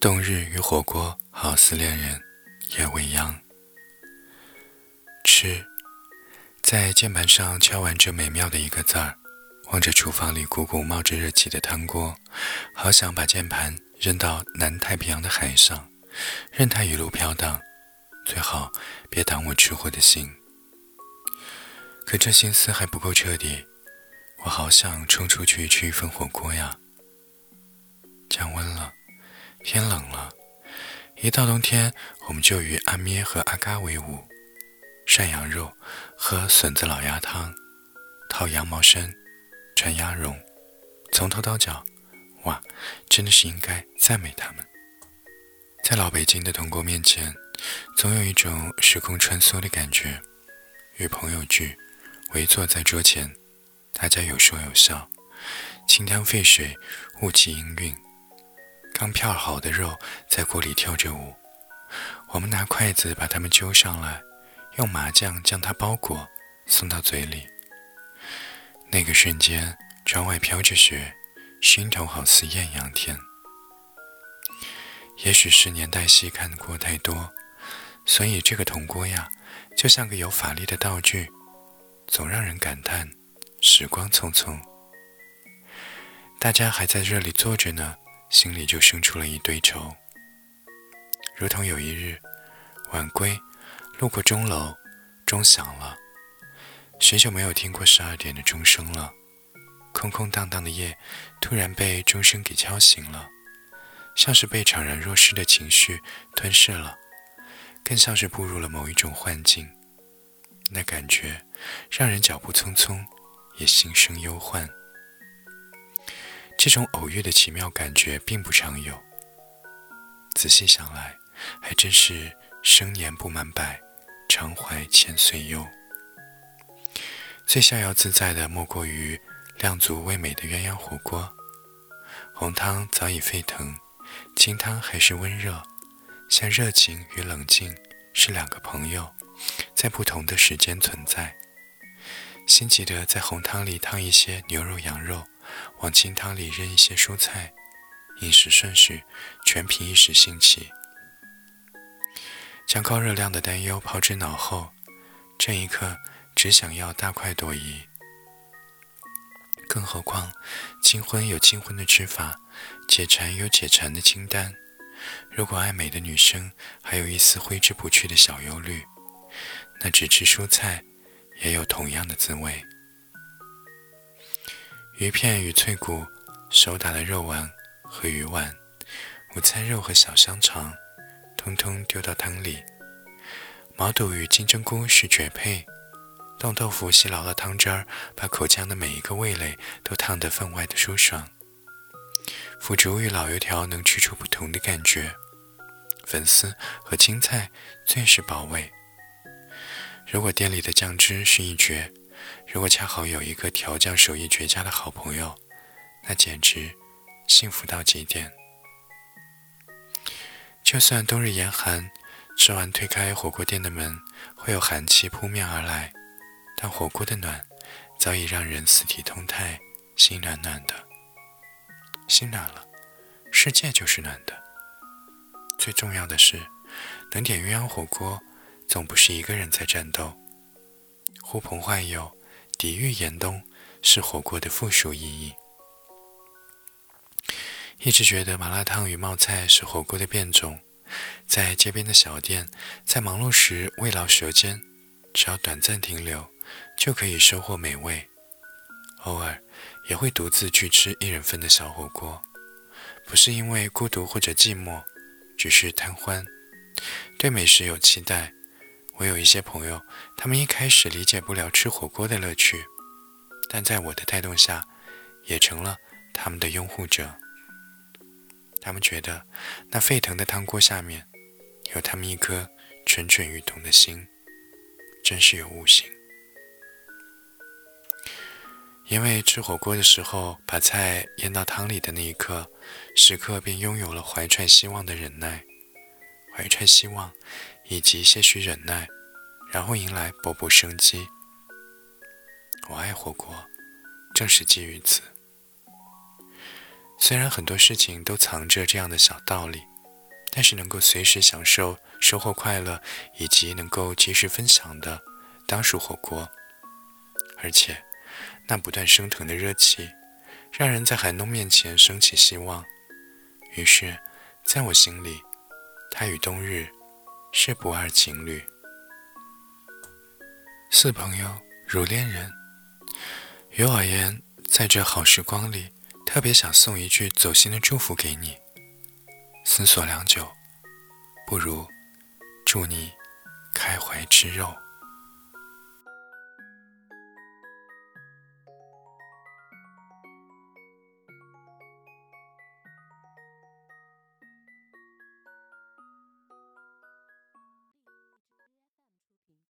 冬日与火锅好似恋人，夜未央。吃，在键盘上敲完这美妙的一个字儿，望着厨房里鼓鼓冒着热气的汤锅，好想把键盘扔到南太平洋的海上，任它一路飘荡，最好别挡我吃货的心。可这心思还不够彻底，我好想冲出去吃一份火锅呀！降温了，天冷了，一到冬天，我们就与阿咩和阿嘎为伍，涮羊肉，喝笋子老鸭汤，套羊毛衫，穿鸭绒，从头到脚，哇，真的是应该赞美他们。在老北京的铜锅面前，总有一种时空穿梭的感觉，与朋友聚。围坐在桌前，大家有说有笑，清汤沸水，雾气氤氲，刚片好的肉在锅里跳着舞。我们拿筷子把它们揪上来，用麻酱将它包裹，送到嘴里。那个瞬间，窗外飘着雪，心头好似艳阳天。也许是年代戏看过太多，所以这个铜锅呀，就像个有法力的道具。总让人感叹时光匆匆。大家还在这里坐着呢，心里就生出了一堆愁。如同有一日晚归，路过钟楼，钟响了，许久没有听过十二点的钟声了。空空荡荡的夜，突然被钟声给敲醒了，像是被怅然若失的情绪吞噬了，更像是步入了某一种幻境。那感觉。让人脚步匆匆，也心生忧患。这种偶遇的奇妙感觉并不常有。仔细想来，还真是生年不满百，常怀千岁忧。最逍遥自在的，莫过于量足味美的鸳鸯火锅。红汤早已沸腾，清汤还是温热，像热情与冷静是两个朋友，在不同的时间存在。心急的在红汤里烫一些牛肉、羊肉，往清汤里扔一些蔬菜，饮食顺序全凭一时兴起。将高热量的担忧抛之脑后，这一刻只想要大快朵颐。更何况，清荤有清荤的吃法，解馋有解馋的清单。如果爱美的女生还有一丝挥之不去的小忧虑，那只吃蔬菜。也有同样的滋味。鱼片与脆骨，手打的肉丸和鱼丸，午餐肉和小香肠，通通丢到汤里。毛肚与金针菇是绝配，冻豆腐吸牢了汤汁儿，把口腔的每一个味蕾都烫得分外的舒爽。腐竹与老油条能吃出不同的感觉，粉丝和青菜最是饱味。如果店里的酱汁是一绝，如果恰好有一个调酱手艺绝佳的好朋友，那简直幸福到极点。就算冬日严寒，吃完推开火锅店的门，会有寒气扑面而来，但火锅的暖早已让人四体通泰，心暖暖的。心暖了，世界就是暖的。最重要的是，能点鸳鸯火锅。总不是一个人在战斗，呼朋唤友，抵御严冬，是火锅的附属意义。一直觉得麻辣烫与冒菜是火锅的变种，在街边的小店，在忙碌时慰劳舌尖，只要短暂停留，就可以收获美味。偶尔也会独自去吃一人份的小火锅，不是因为孤独或者寂寞，只是贪欢，对美食有期待。我有一些朋友，他们一开始理解不了吃火锅的乐趣，但在我的带动下，也成了他们的拥护者。他们觉得那沸腾的汤锅下面，有他们一颗蠢蠢欲动的心，真是有悟性。因为吃火锅的时候，把菜淹到汤里的那一刻，时刻便拥有了怀揣希望的忍耐，怀揣希望。以及些许忍耐，然后迎来勃勃生机。我爱火锅，正是基于此。虽然很多事情都藏着这样的小道理，但是能够随时享受收获快乐，以及能够及时分享的，当属火锅。而且，那不断升腾的热气，让人在寒冬面前升起希望。于是，在我心里，他与冬日是不二情侣。似朋友，如恋人。于我而言，在这好时光里，特别想送一句走心的祝福给你。思索良久，不如祝你开怀吃肉。